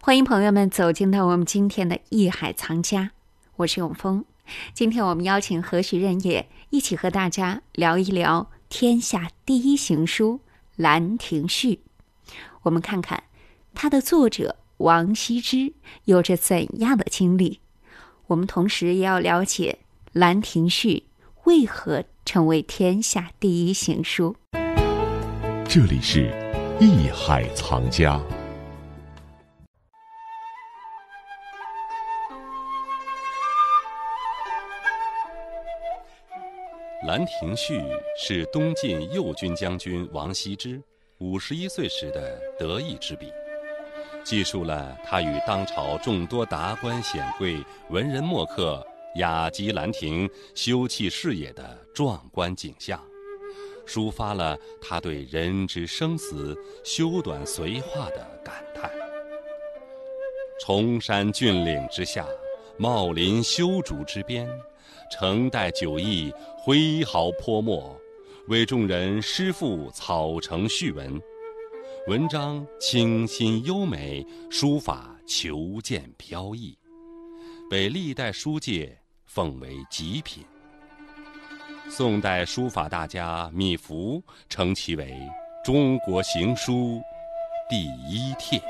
欢迎朋友们走进到我们今天的《艺海藏家》，我是永峰。今天我们邀请何许人也一起和大家聊一聊天下第一行书《兰亭序》。我们看看它的作者王羲之有着怎样的经历。我们同时也要了解《兰亭序》为何成为天下第一行书。这里是《艺海藏家》。《兰亭序》是东晋右军将军王羲之五十一岁时的得意之笔，记述了他与当朝众多达官显贵、文人墨客雅集兰亭、修葺事业的壮观景象，抒发了他对人之生死、修短随化的感叹。崇山峻岭之下，茂林修竹之边。成代酒意，挥毫泼墨，为众人诗赋草成序文。文章清新优美，书法遒健飘逸，被历代书界奉为极品。宋代书法大家米芾称其为“中国行书第一帖”。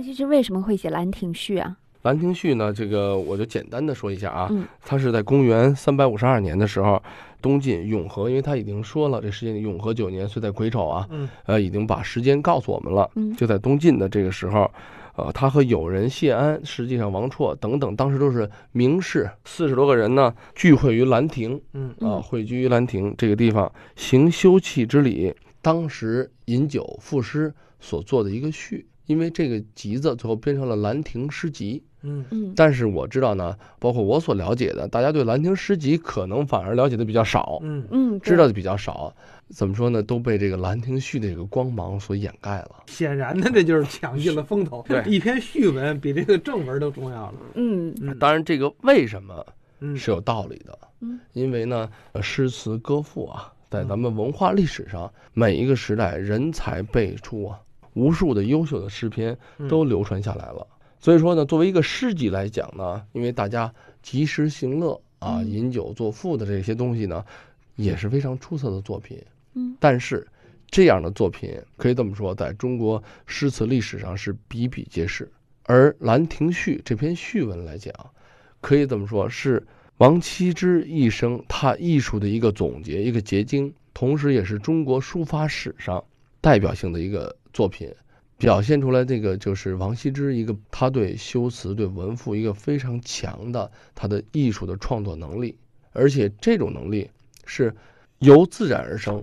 王羲之为什么会写《兰亭序》啊？《兰亭序》呢，这个我就简单的说一下啊。嗯。他是在公元三百五十二年的时候，东晋永和，因为他已经说了这时间永和九年，岁在癸丑啊。嗯。呃，已经把时间告诉我们了。嗯。就在东晋的这个时候，呃，他和友人谢安，实际上王绰等等，当时都是名士，四十多个人呢，聚会于兰亭。嗯。啊，汇聚于兰亭这个地方，行休憩之礼。当时饮酒赋诗所做的一个序。因为这个集子最后编成了《兰亭诗集》，嗯嗯，但是我知道呢，包括我所了解的，大家对《兰亭诗集》可能反而了解的比较少，嗯嗯，知道的比较少，怎么说呢？都被这个《兰亭序》的这个光芒所掩盖了。显然呢，这就是抢尽了风头。对，一篇序文比这个正文都重要了。嗯嗯，当然，这个为什么嗯是有道理的？嗯，因为呢，诗词歌赋啊，在咱们文化历史上，每一个时代人才辈出啊。无数的优秀的诗篇都流传下来了，所以说呢，作为一个诗集来讲呢，因为大家及时行乐啊，饮酒作赋的这些东西呢，也是非常出色的作品。嗯，但是这样的作品可以这么说，在中国诗词历史上是比比皆是。而《兰亭序》这篇序文来讲，可以这么说，是王羲之一生他艺术的一个总结，一个结晶，同时也是中国书法史上代表性的一个。作品表现出来，这个就是王羲之一个他对修辞、对文赋一个非常强的他的艺术的创作能力，而且这种能力是由自然而生，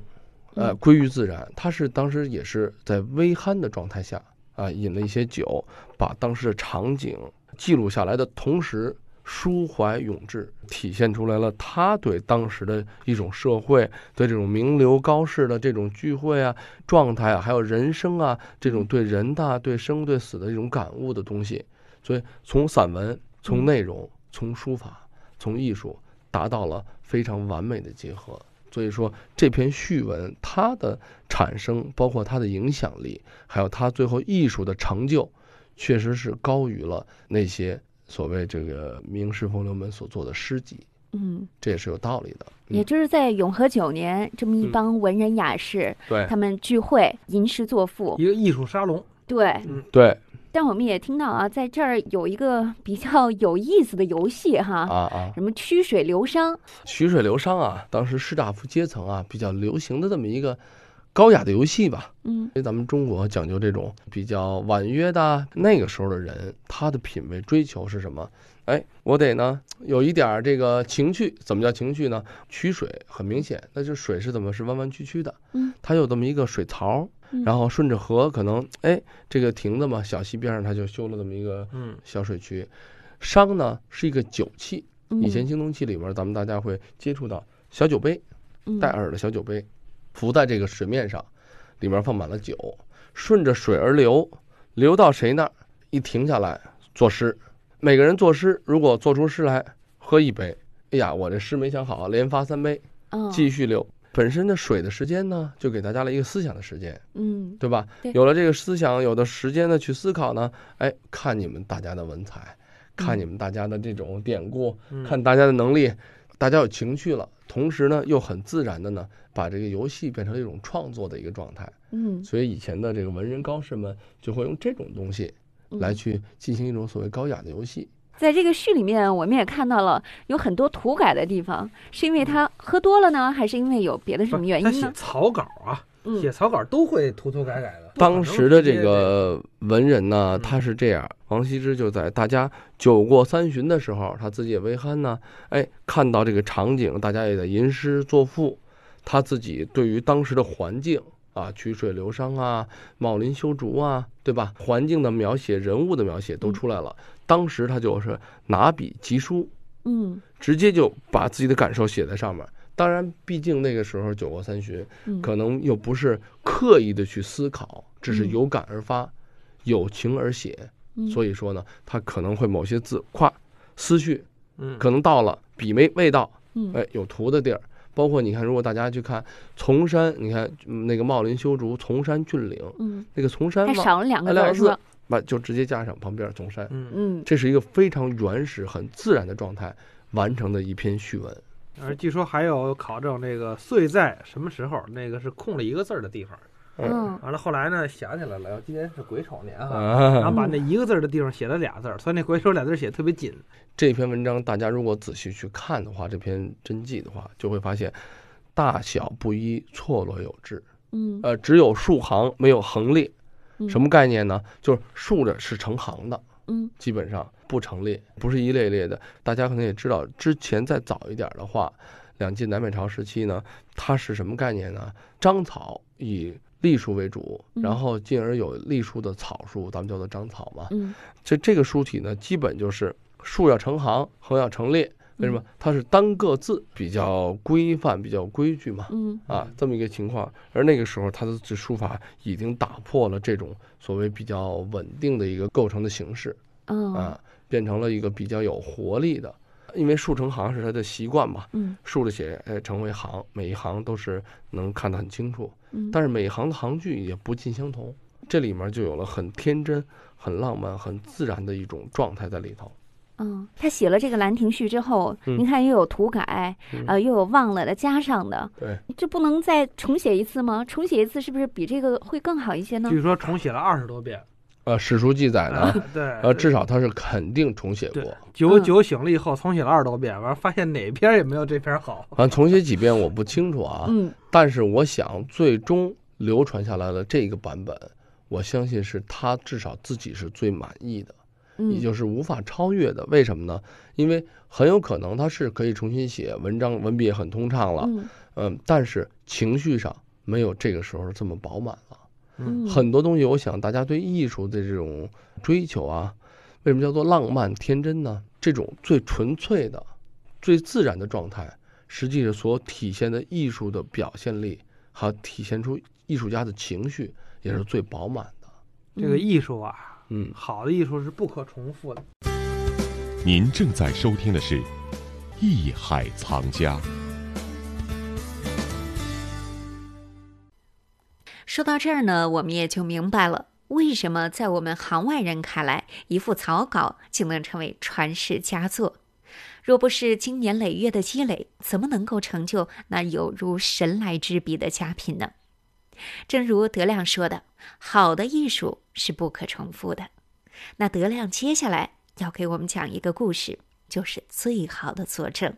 呃，归于自然。他是当时也是在微酣的状态下啊，饮了一些酒，把当时的场景记录下来的同时。抒怀咏志，体现出来了他对当时的一种社会、对这种名流高士的这种聚会啊、状态啊，还有人生啊这种对人的、对生、对死的这种感悟的东西。所以，从散文、从内容、从书法、从艺术，达到了非常完美的结合。所以说，这篇序文它的产生，包括它的影响力，还有它最后艺术的成就，确实是高于了那些。所谓这个名士风流们所做的诗集，嗯，这也是有道理的。也就是在永和九年，这么一帮文人雅士，对，他们聚会吟诗作赋，一个艺术沙龙。对，嗯，对。但我们也听到啊，在这儿有一个比较有意思的游戏哈，啊啊，什么曲水流觞？曲水流觞啊，当时士大夫阶层啊比较流行的这么一个。高雅的游戏吧，嗯，因为咱们中国讲究这种比较婉约的，那个时候的人，他的品味追求是什么？哎，我得呢有一点这个情趣，怎么叫情趣呢？取水很明显，那就水是怎么是弯弯曲曲的，嗯，它有这么一个水槽，然后顺着河，可能哎这个亭子嘛，小溪边上他就修了这么一个嗯。小水渠，觞呢是一个酒器，以前青铜器里边咱们大家会接触到小酒杯，带耳的小酒杯。浮在这个水面上，里面放满了酒，顺着水而流，流到谁那儿，一停下来作诗。每个人作诗，如果做出诗来，喝一杯。哎呀，我这诗没想好，连发三杯，继续流。本身的水的时间呢，就给大家了一个思想的时间，嗯对吧？对有了这个思想，有的时间呢去思考呢，哎，看你们大家的文采，看你们大家的这种典故，嗯看大家的能力，大家有情趣了，同时呢又很自然的呢把这个游戏变成了一种创作的一个状态。嗯所以以前的这个文人高士们就会用这种东西嗯来去进行一种所谓高雅的游戏。在这个序里面，我们也看到了有很多涂改的地方，是因为他喝多了呢，还是因为有别的什么原他写因呢？草稿啊，嗯写草稿都会涂涂改改的。当时的这个文人呢，嗯他是这样，王羲之就在大家酒过三巡的时候，他自己也微酣呢，哎，看到这个场景，大家也在吟诗作赋，他自己对于当时的环境啊，曲水流觞啊，茂林修竹啊，对吧？环境的描写、人物的描写都出来了。当时他就是拿笔疾书，嗯直接就把自己的感受写在上面。当然，毕竟那个时候酒过三巡，嗯，可能又不是刻意的去思考，只是嗯有感而发，有情而写。嗯所以说呢，他可能会某些字夸思绪，嗯，可能到了笔没未到，嗯哎，有涂的地儿。包括你看，如果大家去看崇山，你看嗯那个茂林修竹，崇山峻岭，嗯，那个崇山还，少了两个哎两个字字儿是吧？把就直接加上旁边崇山，嗯，嗯这是一个非常原始、很自然的状态完成的一篇序文。而据说还有考证这个岁在什么时候，那个是空了一个字儿的地方。嗯完了后来呢，想起来了，今年是癸丑年哈，然后啊，把那一个字儿的地方写了俩字儿，所以那癸丑俩字儿写得特别紧。这篇文章大家如果仔细去看的话，这篇真迹的话，就会发现大小不一，错落有致。嗯呃，只有竖行，没有横列。嗯什么概念呢？就是竖着是成行的，嗯基本上不成立，不是一列一列的。大家可能也知道，之前再早一点的话，两晋南北朝时期呢，它是什么概念呢？章草以隶书为主，嗯然后进而有隶书的草书，咱们叫做章草嘛。嗯这这个书体呢，基本就是竖要成行，横要成列。为什么？它是单个字比较规范、比较规矩嘛。嗯啊，这么一个情况。而那个时候，它的这书法已经打破了这种所谓比较稳定的一个构成的形式嗯啊，变成了一个比较有活力的。因为竖成行是他的习惯嘛，嗯竖着写，哎，成为行，每一行都是能看得很清楚。嗯，但是每一行的行距也不尽相同，这里面就有了很天真、很浪漫、很自然的一种状态在里头。嗯，他写了这个《兰亭序》之后，嗯您看又有涂改，嗯呃，又有忘了的加上的，对，这不能再重写一次吗？重写一次是不是比这个会更好一些呢？据说重写了二十多遍。呃，史书记载呢，对，呃，至少他是肯定重写过。酒嗯酒醒了以后重写了二十多遍，完了发现哪篇也没有这篇好。啊重写几遍我不清楚啊，嗯但是我想，最终流传下来的这个版本，我相信是他至少自己是最满意的，也嗯就是无法超越的。为什么呢？因为很有可能他是可以重新写文章，文笔也很通畅了，嗯嗯，但是情绪上没有这个时候这么饱满了。嗯，很多东西，我想大家对艺术的这种追求啊，为什么叫做浪漫天真呢？这种最纯粹的、最自然的状态，实际上所体现的艺术的表现力，还有体现出艺术家的情绪，也是最饱满的。这个艺术啊，嗯，好的艺术是不可重复的。您正在收听的是《艺海藏家》。说到这儿呢，我们也就明白了，为什么在我们行外人看来，一幅草稿竟能成为传世佳作。若不是经年累月的积累，怎么能够成就那有如神来之笔的佳品呢？正如德亮说的，好的艺术是不可重复的。那德亮接下来要给我们讲一个故事，就是最好的佐证。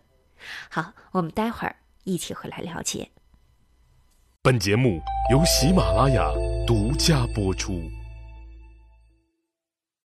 好，我们待会儿一起回来了解。本节目由喜马拉雅独家播出。